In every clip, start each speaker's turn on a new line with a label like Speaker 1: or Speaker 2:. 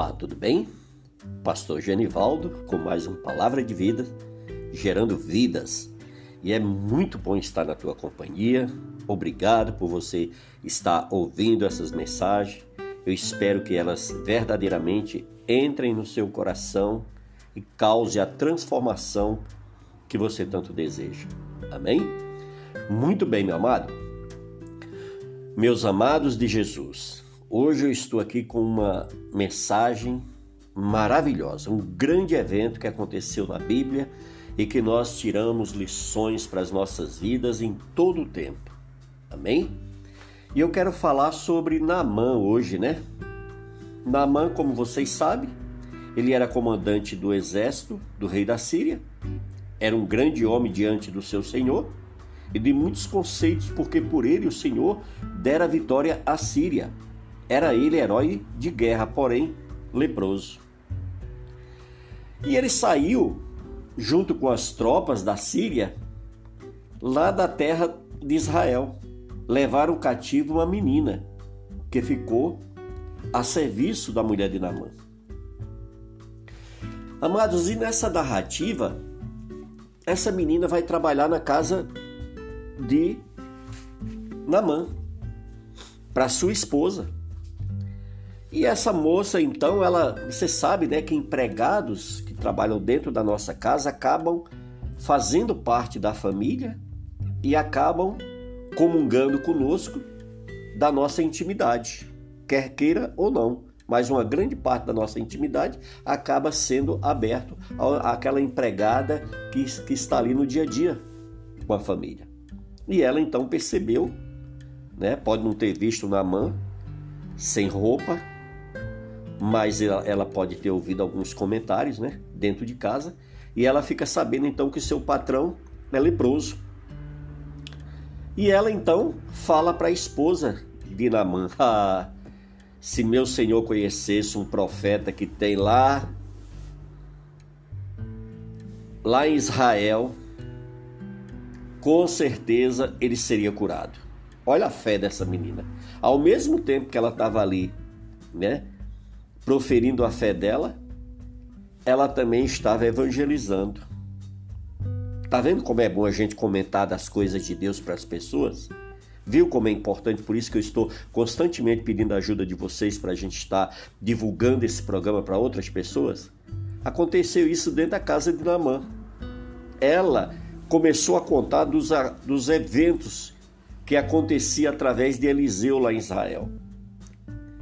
Speaker 1: Olá, tudo bem? Pastor Genivaldo com mais uma palavra de vida, gerando vidas. E é muito bom estar na tua companhia. Obrigado por você estar ouvindo essas mensagens. Eu espero que elas verdadeiramente entrem no seu coração e cause a transformação que você tanto deseja. Amém? Muito bem, meu amado. Meus amados de Jesus, Hoje eu estou aqui com uma mensagem maravilhosa, um grande evento que aconteceu na Bíblia e que nós tiramos lições para as nossas vidas em todo o tempo. Amém? E eu quero falar sobre Naamã hoje, né? Naamã, como vocês sabem, ele era comandante do exército do rei da Síria, era um grande homem diante do seu senhor e de muitos conceitos, porque por ele o Senhor dera vitória à Síria era ele herói de guerra, porém leproso. E ele saiu junto com as tropas da Síria lá da terra de Israel. Levaram cativo uma menina que ficou a serviço da mulher de Namã. Amados, e nessa narrativa, essa menina vai trabalhar na casa de Namã para sua esposa. E essa moça, então, ela, você sabe, né, que empregados que trabalham dentro da nossa casa acabam fazendo parte da família e acabam comungando conosco da nossa intimidade, quer queira ou não. Mas uma grande parte da nossa intimidade acaba sendo aberto àquela empregada que, que está ali no dia a dia com a família. E ela então percebeu, né, pode não ter visto na mão, sem roupa, mas ela, ela pode ter ouvido alguns comentários, né, dentro de casa, e ela fica sabendo então que seu patrão é leproso. E ela então fala para a esposa de Naamã: ah, se meu senhor conhecesse um profeta que tem lá lá em Israel, com certeza ele seria curado. Olha a fé dessa menina. Ao mesmo tempo que ela estava ali, né, proferindo a fé dela, ela também estava evangelizando. Tá vendo como é bom a gente comentar das coisas de Deus para as pessoas? Viu como é importante? Por isso que eu estou constantemente pedindo a ajuda de vocês para a gente estar divulgando esse programa para outras pessoas. Aconteceu isso dentro da casa de Namã. Ela começou a contar dos, dos eventos que acontecia através de Eliseu lá em Israel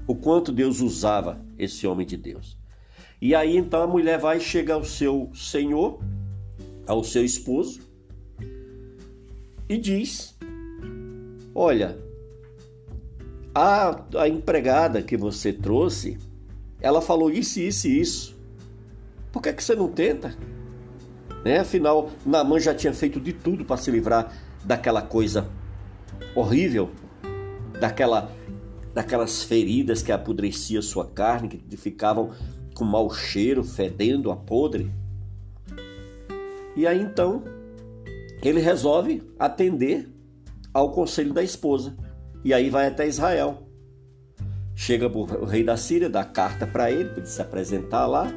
Speaker 1: o quanto Deus usava esse homem de Deus. E aí então a mulher vai chegar ao seu senhor, ao seu esposo, e diz: Olha, a, a empregada que você trouxe, ela falou isso, isso e isso. Por que, que você não tenta? Né? Afinal, Naamã já tinha feito de tudo para se livrar daquela coisa horrível, daquela daquelas feridas que apodrecia sua carne, que ficavam com mau cheiro, fedendo a podre. E aí então ele resolve atender ao conselho da esposa. E aí vai até Israel. Chega o rei da Síria, dá carta para ele, para ele se apresentar lá.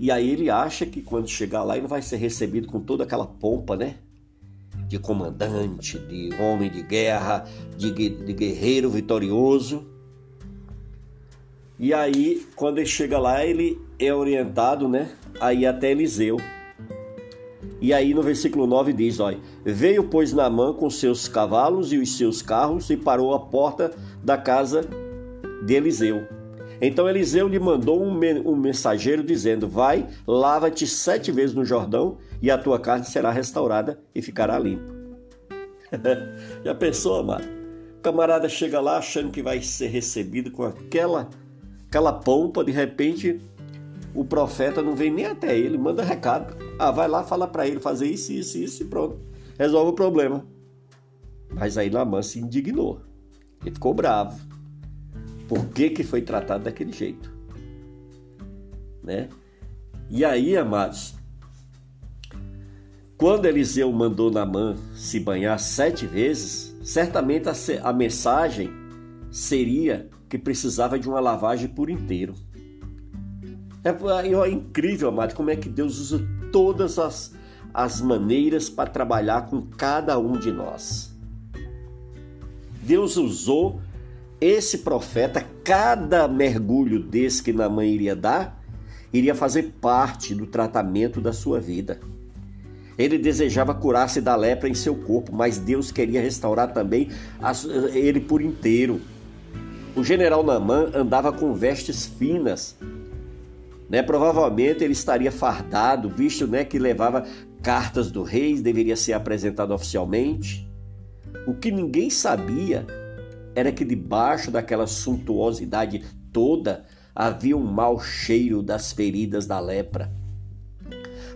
Speaker 1: E aí ele acha que quando chegar lá ele vai ser recebido com toda aquela pompa, né? De comandante, de homem de guerra, de, de guerreiro vitorioso. E aí, quando ele chega lá, ele é orientado, né, a ir até Eliseu. E aí no versículo 9 diz, olha, veio pois Naamã com seus cavalos e os seus carros e parou à porta da casa de Eliseu. Então Eliseu lhe mandou um, mensageiro dizendo: Vai, lava-te sete vezes no Jordão, e a tua carne será restaurada e ficará limpa. Já pensou, amado? O camarada chega lá achando que vai ser recebido com aquela, aquela pompa, de repente o profeta não vem nem até ele, manda recado. Ah, vai lá, fala para ele fazer isso, isso, isso e pronto. Resolve o problema. Mas aí Naamã se indignou. Ele ficou bravo. Por que, que foi tratado daquele jeito? Né? E aí, amados, quando Eliseu mandou Naamã se banhar sete vezes, certamente a, a mensagem seria que precisava de uma lavagem por inteiro. É, é incrível, amado, como é que Deus usa todas as, as maneiras para trabalhar com cada um de nós. Deus usou esse profeta, cada mergulho desse que Naamã iria dar, iria fazer parte do tratamento da sua vida. Ele desejava curar-se da lepra em seu corpo, mas Deus queria restaurar também ele por inteiro. O general Naamã andava com vestes finas. Né? Provavelmente ele estaria fardado, visto né, que levava cartas do rei, deveria ser apresentado oficialmente. O que ninguém sabia era que debaixo daquela suntuosidade toda havia um mau cheiro das feridas da lepra.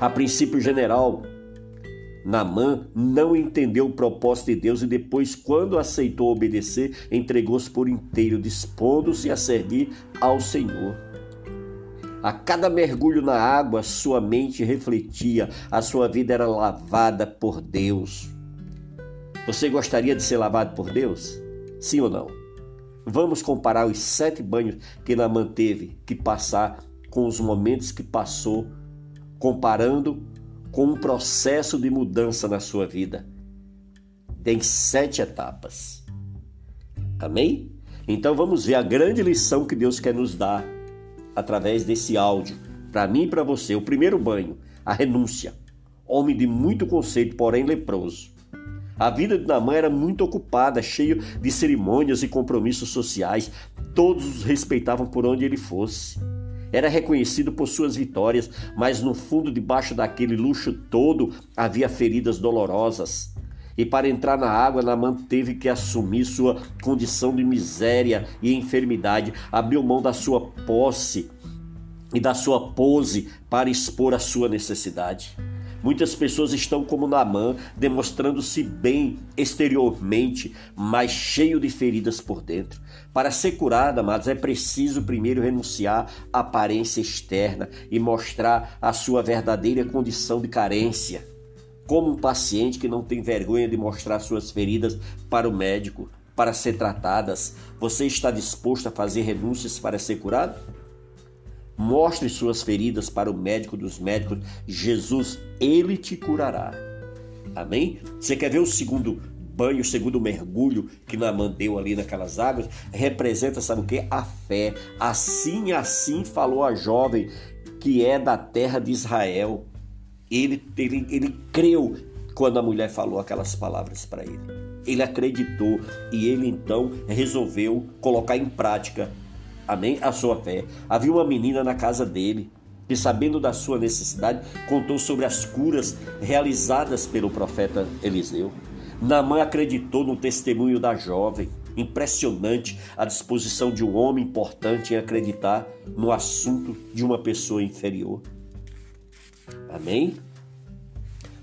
Speaker 1: A princípio, general Namã não entendeu o propósito de Deus e depois, quando aceitou obedecer, entregou-se por inteiro, dispondo-se a servir ao Senhor. A cada mergulho na água, sua mente refletia, a sua vida era lavada por Deus. Você gostaria de ser lavado por Deus? Sim ou não? Vamos comparar os sete banhos que Naamã teve que passar com os momentos que passou, comparando com um processo de mudança na sua vida. Tem sete etapas. Amém? Então vamos ver a grande lição que Deus quer nos dar através desse áudio, para mim e para você. O primeiro banho, a renúncia. Homem de muito conceito, porém leproso. A vida de Namã era muito ocupada, cheio de cerimônias e compromissos sociais. Todos os respeitavam por onde ele fosse. Era reconhecido por suas vitórias, mas no fundo, debaixo daquele luxo todo, havia feridas dolorosas. E para entrar na água, Namã teve que assumir sua condição de miséria e enfermidade, abriu mão da sua posse e da sua pose para expor a sua necessidade. Muitas pessoas estão como Naamã, demonstrando-se bem exteriormente, mas cheio de feridas por dentro. Para ser curada, amados, é preciso primeiro renunciar à aparência externa e mostrar a sua verdadeira condição de carência. Como um paciente que não tem vergonha de mostrar suas feridas para o médico, para ser tratadas, você está disposto a fazer renúncias para ser curado? Mostre suas feridas para o médico dos médicos. Jesus, ele te curará. Amém? Você quer ver o segundo banho, o segundo mergulho que Naamã deu ali naquelas águas? Representa, sabe o que? A fé. Assim, assim falou a jovem que é da terra de Israel. Ele, ele, ele creu quando a mulher falou aquelas palavras para ele. Ele acreditou e ele então resolveu colocar em prática amém, a sua fé. Havia uma menina na casa dele que, sabendo da sua necessidade, contou sobre as curas realizadas pelo profeta Eliseu. Naamã acreditou no testemunho da jovem. Impressionante a disposição de um homem importante em acreditar no assunto de uma pessoa inferior. Amém?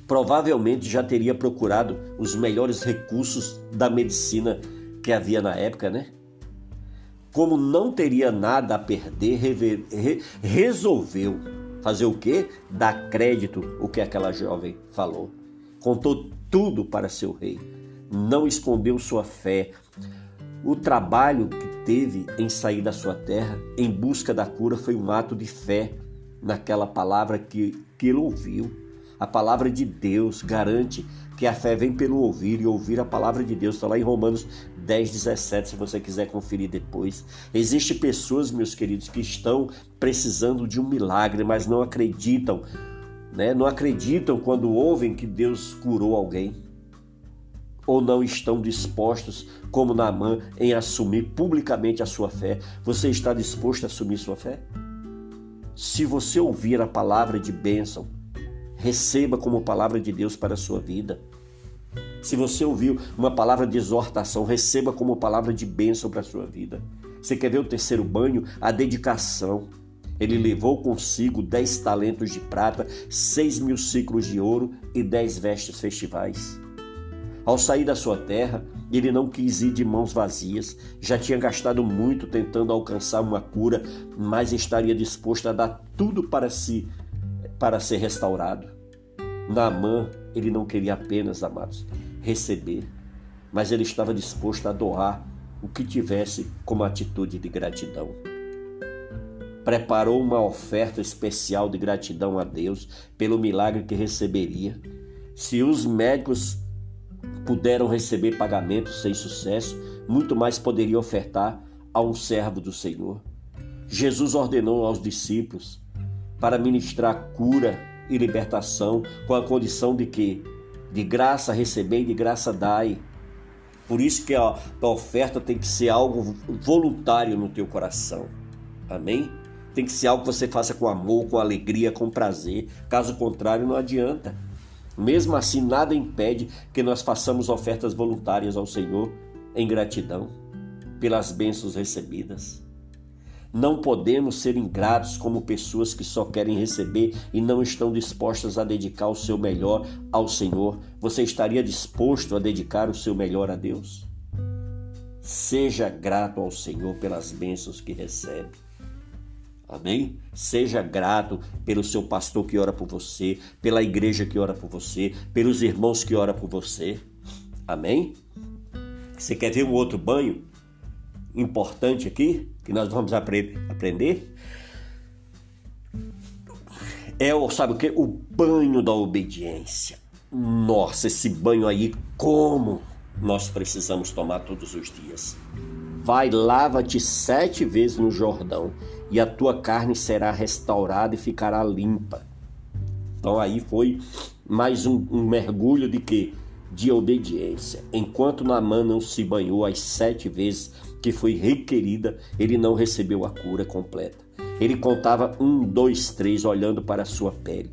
Speaker 1: Provavelmente já teria procurado os melhores recursos da medicina que havia na época, né? Como não teria nada a perder, resolveu fazer o quê? Dar crédito o que aquela jovem falou. Contou tudo para seu rei. Não escondeu sua fé. O trabalho que teve em sair da sua terra em busca da cura foi um ato de fé naquela palavra que, que ele ouviu. A palavra de Deus garante que a fé vem pelo ouvir e ouvir a palavra de Deus. Está lá em Romanos 10, 17, se você quiser conferir depois. Existem pessoas, meus queridos, que estão precisando de um milagre, mas não acreditam, né? Não acreditam quando ouvem que Deus curou alguém. Ou não estão dispostos, como Naamã, em assumir publicamente a sua fé. Você está disposto a assumir sua fé? Se você ouvir a palavra de bênção, receba como palavra de Deus para a sua vida. Se você ouviu uma palavra de exortação, receba como palavra de bênção para a sua vida. Você quer ver o terceiro banho? A dedicação. Ele levou consigo dez talentos de prata, seis mil ciclos de ouro e dez vestes festivais. Ao sair da sua terra, ele não quis ir de mãos vazias, já tinha gastado muito tentando alcançar uma cura, mas estaria disposto a dar tudo para si para ser restaurado. Naamã, ele não queria apenas, amados, receber, mas ele estava disposto a doar o que tivesse como atitude de gratidão. preparou uma oferta especial de gratidão a Deus pelo milagre que receberia. Se os médicos puderam receber pagamento sem sucesso, muito mais poderia ofertar a um servo do Senhor. Jesus ordenou aos discípulos para ministrar cura e libertação com a condição de que de graça recebei de graça dai. Por isso que a, a oferta tem que ser algo voluntário no teu coração. Amém? Tem que ser algo que você faça com amor, com alegria, com prazer. Caso contrário, não adianta. Mesmo assim, nada impede que nós façamos ofertas voluntárias ao Senhor em gratidão pelas bênçãos recebidas. Não podemos ser ingratos como pessoas que só querem receber e não estão dispostas a dedicar o seu melhor ao Senhor. Você estaria disposto a dedicar o seu melhor a Deus? Seja grato ao Senhor pelas bênçãos que recebe. Amém? Seja grato pelo seu pastor que ora por você, pela igreja que ora por você, pelos irmãos que ora por você. Amém? Você quer ver um outro banho importante aqui que nós vamos apre aprender? É o sabe o que? O banho da obediência. Nossa, esse banho aí como nós precisamos tomar todos os dias. Vai, lava-te sete vezes no Jordão, e a tua carne será restaurada e ficará limpa. Então aí foi mais um, um mergulho de que? De obediência. Enquanto Naamã não se banhou as sete vezes que foi requerida, ele não recebeu a cura completa. Ele contava um, dois, três, olhando para a sua pele.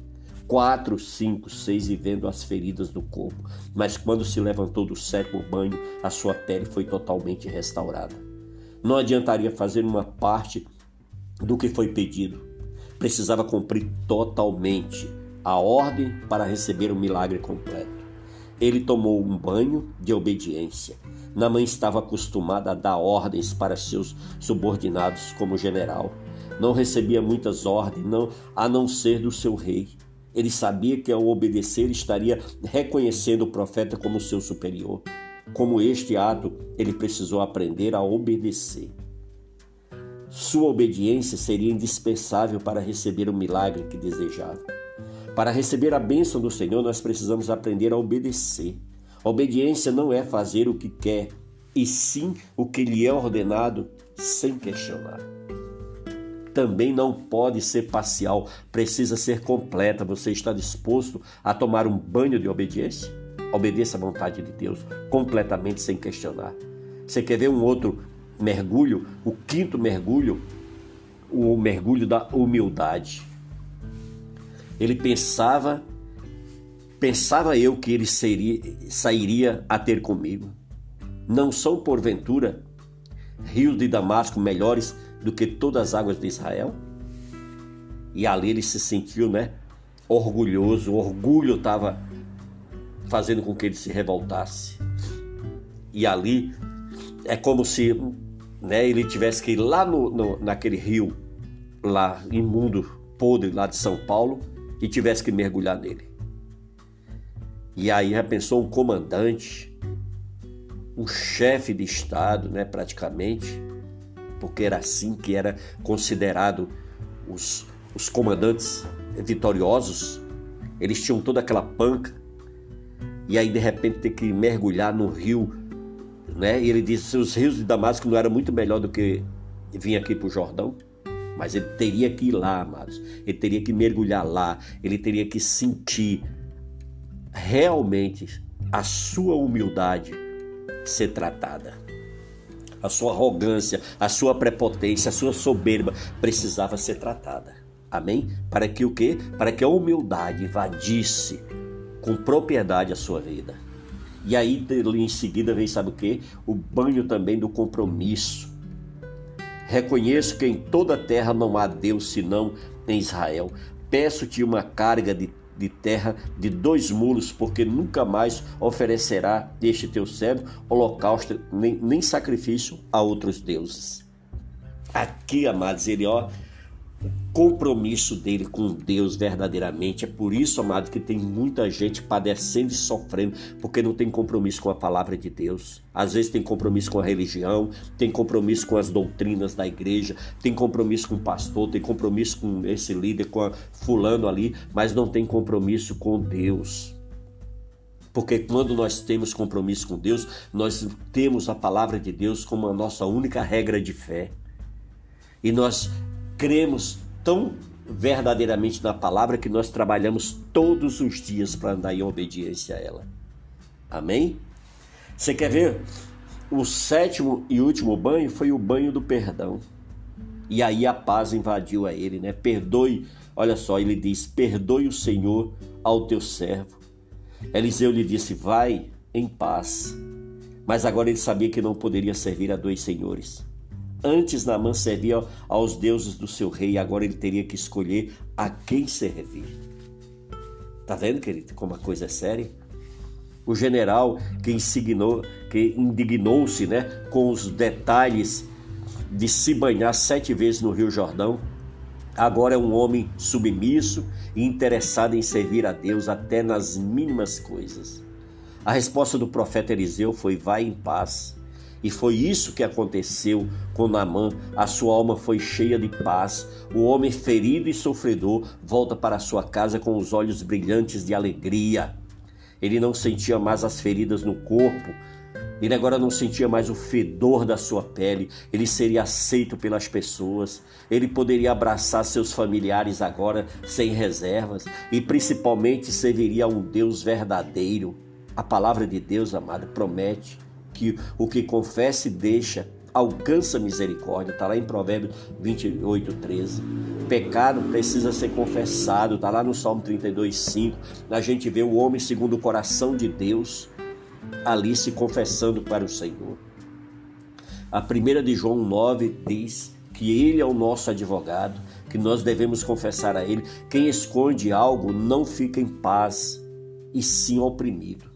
Speaker 1: Quatro, cinco, seis e vendo as feridas do corpo. Mas quando se levantou do sétimo banho, a sua pele foi totalmente restaurada. Não adiantaria fazer uma parte do que foi pedido. Precisava cumprir totalmente a ordem para receber o milagre completo. Ele tomou um banho de obediência. Namã estava acostumada a dar ordens para seus subordinados como general. Não recebia muitas ordens, não, a não ser do seu rei. Ele sabia que ao obedecer estaria reconhecendo o profeta como seu superior. Como este ato, ele precisou aprender a obedecer. Sua obediência seria indispensável para receber o milagre que desejava. Para receber a bênção do Senhor, nós precisamos aprender a obedecer. Obediência não é fazer o que quer, e sim o que lhe é ordenado sem questionar. Também não pode ser parcial, precisa ser completa. Você está disposto a tomar um banho de obediência? Obedeça à vontade de Deus, completamente sem questionar. Você quer ver um outro mergulho, o quinto mergulho, o mergulho da humildade. Ele pensava, pensava eu que ele seria, sairia a ter comigo. Não são porventura rios de Damasco melhores do que todas as águas de Israel? E ali ele se sentiu, né, orgulhoso. O orgulho estava fazendo com que ele se revoltasse. E ali é como se né, ele tivesse que ir lá no, no, naquele rio, lá imundo, podre, lá de São Paulo, e tivesse que mergulhar nele. E aí já pensou um comandante, um chefe de Estado, né, praticamente, porque era assim que era considerado os, os comandantes vitoriosos, eles tinham toda aquela panca, e aí de repente ter que mergulhar no rio né? E ele disse: os rios de Damasco não eram muito melhor do que vir aqui para o Jordão. Mas ele teria que ir lá, amados. Ele teria que mergulhar lá. Ele teria que sentir realmente a sua humildade ser tratada. A sua arrogância, a sua prepotência, a sua soberba precisava ser tratada. Amém? Para que o quê? Para que a humildade invadisse com propriedade a sua vida. E aí em seguida vem, sabe o que? O banho também do compromisso. Reconheço que em toda a terra não há Deus senão em Israel. Peço-te uma carga de, de terra de dois mulos, porque nunca mais oferecerá este teu servo holocausto nem, nem sacrifício a outros deuses. Aqui, amados, ele ó, compromisso dele com Deus verdadeiramente. É por isso, amado, que tem muita gente padecendo e sofrendo porque não tem compromisso com a palavra de Deus. Às vezes tem compromisso com a religião, tem compromisso com as doutrinas da igreja, tem compromisso com o pastor, tem compromisso com esse líder, com fulano ali, mas não tem compromisso com Deus. Porque quando nós temos compromisso com Deus, nós temos a palavra de Deus como a nossa única regra de fé. E nós cremos tão verdadeiramente na palavra que nós trabalhamos todos os dias para andar em obediência a ela. Amém? Você quer ver? O sétimo e último banho foi o banho do perdão. E aí a paz invadiu a ele, né? Perdoe, olha só, ele diz: Perdoe o Senhor ao teu servo. Eliseu lhe disse: Vai em paz. Mas agora ele sabia que não poderia servir a dois senhores. Antes Naamã servia aos deuses do seu rei, agora ele teria que escolher a quem servir. Tá vendo, querido, como a coisa é séria? O general que insignou, que indignou-se, né, com os detalhes de se banhar sete vezes no Rio Jordão, agora é um homem submisso e interessado em servir a Deus até nas mínimas coisas. A resposta do profeta Eliseu foi: Vai em paz e foi isso que aconteceu com Naamã. A sua alma foi cheia de paz. O homem ferido e sofredor volta para sua casa com os olhos brilhantes de alegria. Ele não sentia mais as feridas no corpo. Ele agora não sentia mais o fedor da sua pele. Ele seria aceito pelas pessoas. Ele poderia abraçar seus familiares agora sem reservas. E principalmente serviria a um Deus verdadeiro. A palavra de Deus, amado, promete que o que confessa e deixa alcança misericórdia. Está lá em Provérbios 28, 13. Pecado precisa ser confessado. Está lá no Salmo 32, 5. A gente vê o homem segundo o coração de Deus ali se confessando para o Senhor. A primeira de João 9 diz que ele é o nosso advogado, que nós devemos confessar a ele. Quem esconde algo não fica em paz, e sim oprimido.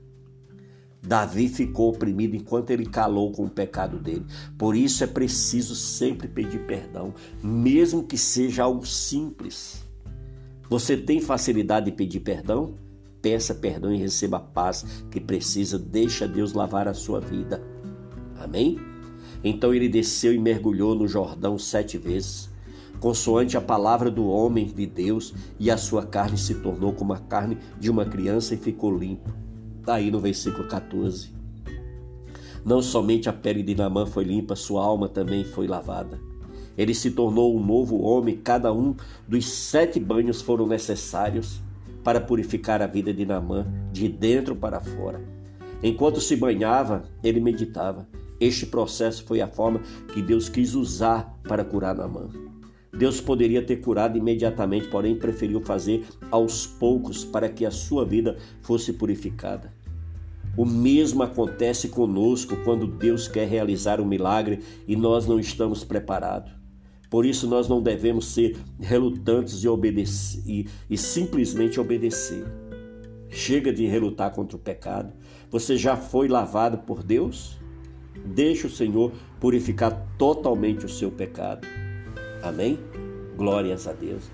Speaker 1: Davi ficou oprimido enquanto ele calou com o pecado dele. Por isso é preciso sempre pedir perdão, mesmo que seja algo simples. Você tem facilidade de pedir perdão? Peça perdão e receba a paz que precisa. Deixa Deus lavar a sua vida. Amém? Então ele desceu e mergulhou no Jordão sete vezes, consoante a palavra do homem de Deus, e a sua carne se tornou como a carne de uma criança e ficou limpo. Está aí no versículo 14. Não somente a pele de Naamã foi limpa, sua alma também foi lavada. Ele se tornou um novo homem, cada um dos sete banhos foram necessários para purificar a vida de Naamã, de dentro para fora. Enquanto se banhava, ele meditava. Este processo foi a forma que Deus quis usar para curar Naamã. Deus poderia ter curado imediatamente, porém preferiu fazer aos poucos para que a sua vida fosse purificada. O mesmo acontece conosco quando Deus quer realizar um milagre e nós não estamos preparados. Por isso, nós não devemos ser relutantes e, obedecer, e, e simplesmente obedecer. Chega de relutar contra o pecado. Você já foi lavado por Deus? Deixe o Senhor purificar totalmente o seu pecado. Amém? Glórias a Deus.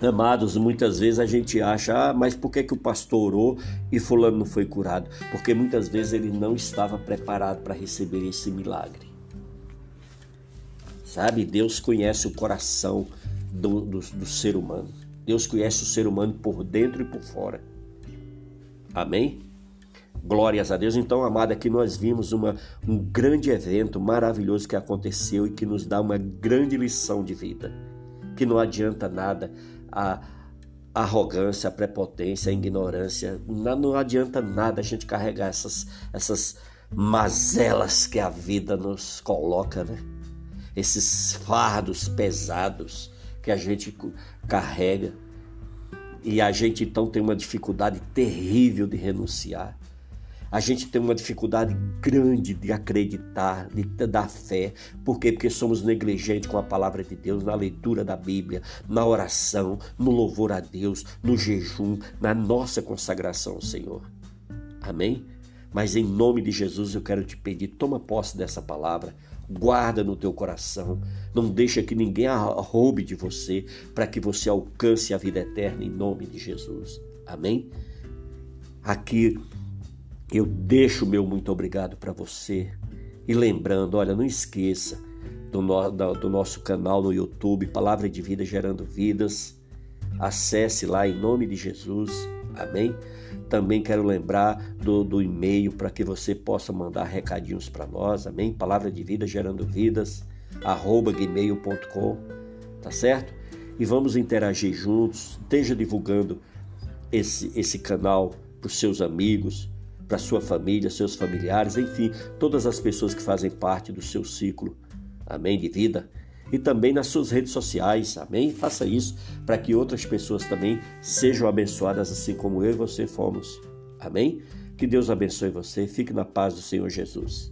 Speaker 1: Amados, muitas vezes a gente acha, ah, mas por que, que o pastor orou e fulano não foi curado? Porque muitas vezes ele não estava preparado para receber esse milagre. Sabe, Deus conhece o coração do, do, do ser humano. Deus conhece o ser humano por dentro e por fora. Amém? Glórias a Deus. Então, amada, aqui nós vimos uma, um grande evento maravilhoso que aconteceu e que nos dá uma grande lição de vida. Que não adianta nada a arrogância, a prepotência, a ignorância. Não, não adianta nada a gente carregar essas, essas mazelas que a vida nos coloca, né? Esses fardos pesados que a gente carrega. E a gente então tem uma dificuldade terrível de renunciar. A gente tem uma dificuldade grande de acreditar, de dar fé. Por quê? Porque somos negligentes com a palavra de Deus, na leitura da Bíblia, na oração, no louvor a Deus, no jejum, na nossa consagração ao Senhor. Amém? Mas em nome de Jesus eu quero te pedir, toma posse dessa palavra, guarda no teu coração, não deixa que ninguém a roube de você, para que você alcance a vida eterna em nome de Jesus. Amém? Aqui eu deixo meu muito obrigado para você. E lembrando, olha, não esqueça do, no, do nosso canal no YouTube, Palavra de Vida Gerando Vidas. Acesse lá em nome de Jesus. Amém? Também quero lembrar do, do e-mail para que você possa mandar recadinhos para nós. Amém? Palavra de Vida Gerando Vidas, arroba gmail.com. Tá certo? E vamos interagir juntos. Esteja divulgando esse, esse canal para os seus amigos, para sua família, seus familiares, enfim, todas as pessoas que fazem parte do seu ciclo, amém, de vida. E também nas suas redes sociais, amém? Faça isso para que outras pessoas também sejam abençoadas, assim como eu e você fomos, amém? Que Deus abençoe você, fique na paz do Senhor Jesus.